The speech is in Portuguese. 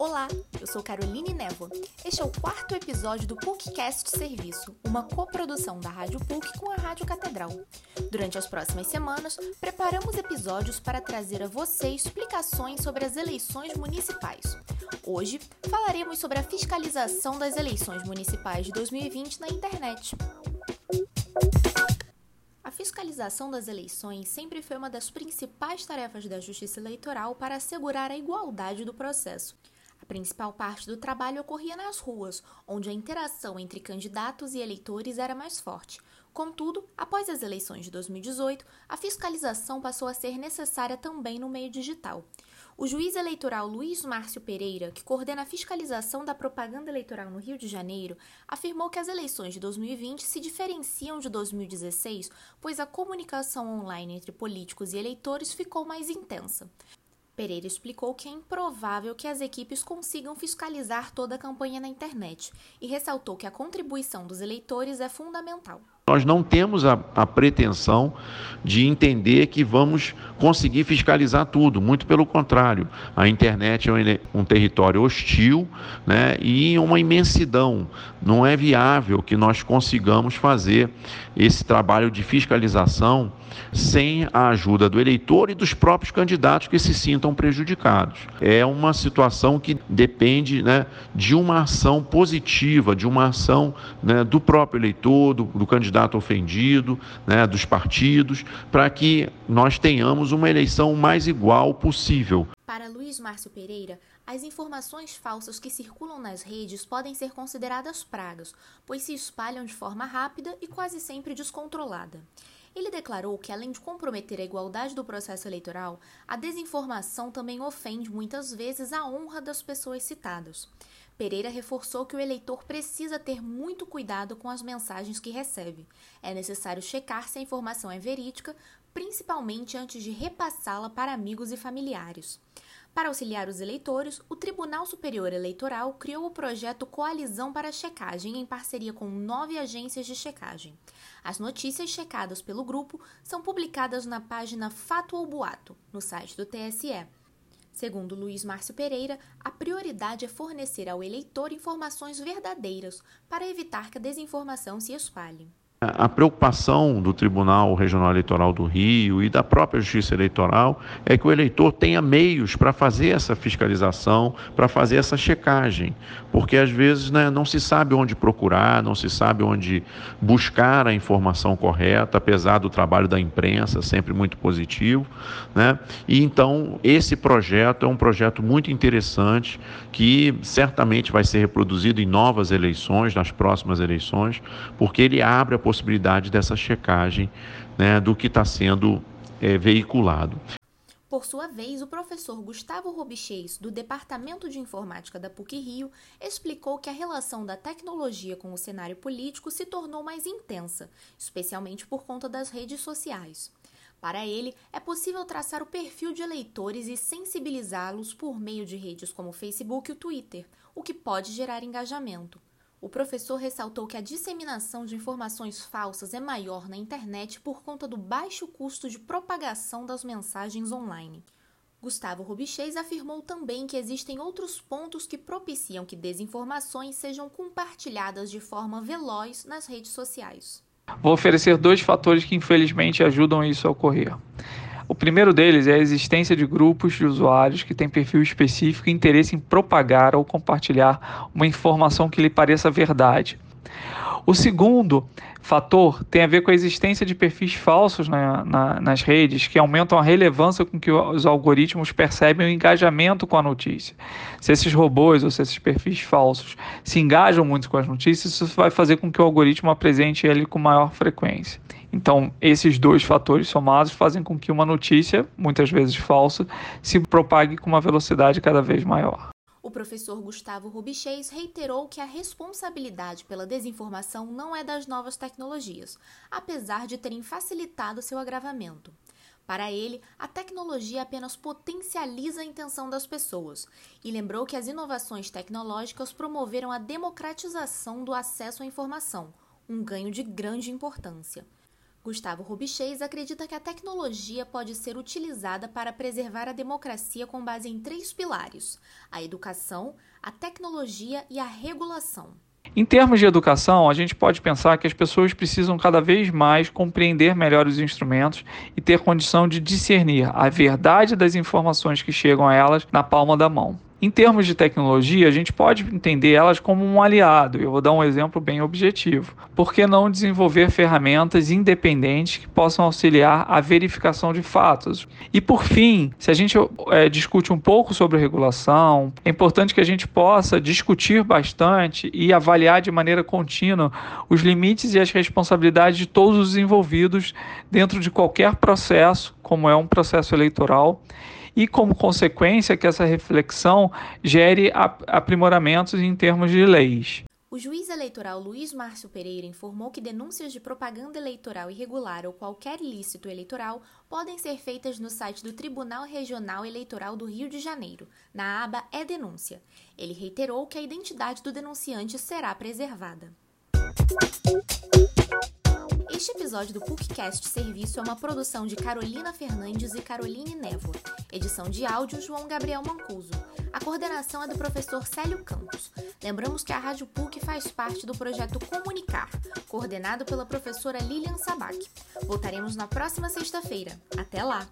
Olá, eu sou Caroline Névoa. Este é o quarto episódio do PUCcast Serviço, uma coprodução da Rádio PUC com a Rádio Catedral. Durante as próximas semanas, preparamos episódios para trazer a você explicações sobre as eleições municipais. Hoje, falaremos sobre a fiscalização das eleições municipais de 2020 na internet. A fiscalização das eleições sempre foi uma das principais tarefas da Justiça Eleitoral para assegurar a igualdade do processo principal parte do trabalho ocorria nas ruas, onde a interação entre candidatos e eleitores era mais forte. Contudo, após as eleições de 2018, a fiscalização passou a ser necessária também no meio digital. O juiz eleitoral Luiz Márcio Pereira, que coordena a fiscalização da propaganda eleitoral no Rio de Janeiro, afirmou que as eleições de 2020 se diferenciam de 2016, pois a comunicação online entre políticos e eleitores ficou mais intensa. Pereira explicou que é improvável que as equipes consigam fiscalizar toda a campanha na internet e ressaltou que a contribuição dos eleitores é fundamental. Nós não temos a, a, pretensão de entender que vamos conseguir fiscalizar tudo, muito pelo contrário. A internet é um, um território hostil né, e uma imensidão. Não é viável que nós consigamos fazer esse trabalho de fiscalização sem a ajuda do eleitor e dos próprios candidatos que se sintam prejudicados. É uma situação que depende né, de uma ação positiva, de uma ação né, do próprio eleitor, do, do candidato ofendido, né, dos partidos, para que nós tenhamos uma eleição mais igual possível. Para Luiz Márcio Pereira, as informações falsas que circulam nas redes podem ser consideradas pragas, pois se espalham de forma rápida e quase sempre descontrolada. Ele declarou que, além de comprometer a igualdade do processo eleitoral, a desinformação também ofende muitas vezes a honra das pessoas citadas. Pereira reforçou que o eleitor precisa ter muito cuidado com as mensagens que recebe. É necessário checar se a informação é verídica, principalmente antes de repassá-la para amigos e familiares. Para auxiliar os eleitores, o Tribunal Superior Eleitoral criou o projeto Coalizão para Checagem em parceria com nove agências de checagem. As notícias checadas pelo grupo são publicadas na página Fato ou Boato, no site do TSE. Segundo Luiz Márcio Pereira, a prioridade é fornecer ao eleitor informações verdadeiras para evitar que a desinformação se espalhe. A preocupação do Tribunal Regional Eleitoral do Rio e da própria Justiça Eleitoral é que o eleitor tenha meios para fazer essa fiscalização, para fazer essa checagem, porque às vezes né, não se sabe onde procurar, não se sabe onde buscar a informação correta, apesar do trabalho da imprensa, sempre muito positivo. Né? E então, esse projeto é um projeto muito interessante que certamente vai ser reproduzido em novas eleições, nas próximas eleições, porque ele abre a possibilidade dessa checagem né, do que está sendo é, veiculado. Por sua vez, o professor Gustavo Robichês, do Departamento de Informática da PUC-Rio, explicou que a relação da tecnologia com o cenário político se tornou mais intensa, especialmente por conta das redes sociais. Para ele, é possível traçar o perfil de eleitores e sensibilizá-los por meio de redes como o Facebook e o Twitter, o que pode gerar engajamento. O professor ressaltou que a disseminação de informações falsas é maior na internet por conta do baixo custo de propagação das mensagens online. Gustavo Rubichês afirmou também que existem outros pontos que propiciam que desinformações sejam compartilhadas de forma veloz nas redes sociais. Vou oferecer dois fatores que infelizmente ajudam isso a ocorrer. O primeiro deles é a existência de grupos de usuários que têm perfil específico e interesse em propagar ou compartilhar uma informação que lhe pareça verdade. O segundo fator tem a ver com a existência de perfis falsos na, na, nas redes que aumentam a relevância com que os algoritmos percebem o engajamento com a notícia. Se esses robôs ou se esses perfis falsos se engajam muito com as notícias, isso vai fazer com que o algoritmo apresente ele com maior frequência. Então, esses dois fatores somados fazem com que uma notícia, muitas vezes falsa, se propague com uma velocidade cada vez maior. O professor Gustavo Rubichês reiterou que a responsabilidade pela desinformação não é das novas tecnologias, apesar de terem facilitado seu agravamento. Para ele, a tecnologia apenas potencializa a intenção das pessoas e lembrou que as inovações tecnológicas promoveram a democratização do acesso à informação, um ganho de grande importância. Gustavo Rubichês acredita que a tecnologia pode ser utilizada para preservar a democracia com base em três pilares: a educação, a tecnologia e a regulação. Em termos de educação, a gente pode pensar que as pessoas precisam cada vez mais compreender melhor os instrumentos e ter condição de discernir a verdade das informações que chegam a elas na palma da mão. Em termos de tecnologia, a gente pode entender elas como um aliado. Eu vou dar um exemplo bem objetivo. Por que não desenvolver ferramentas independentes que possam auxiliar a verificação de fatos? E por fim, se a gente é, discute um pouco sobre regulação, é importante que a gente possa discutir bastante e avaliar de maneira contínua os limites e as responsabilidades de todos os envolvidos dentro de qualquer processo, como é um processo eleitoral e, como consequência, que essa reflexão gere aprimoramentos em termos de leis. O juiz eleitoral Luiz Márcio Pereira informou que denúncias de propaganda eleitoral irregular ou qualquer ilícito eleitoral podem ser feitas no site do Tribunal Regional Eleitoral do Rio de Janeiro, na aba É Denúncia. Ele reiterou que a identidade do denunciante será preservada. Este episódio do PUCcast Serviço é uma produção de Carolina Fernandes e Caroline Névoa. Edição de áudio João Gabriel Mancuso. A coordenação é do professor Célio Campos. Lembramos que a Rádio PUC faz parte do projeto Comunicar, coordenado pela professora Lilian Sabac. Voltaremos na próxima sexta-feira. Até lá!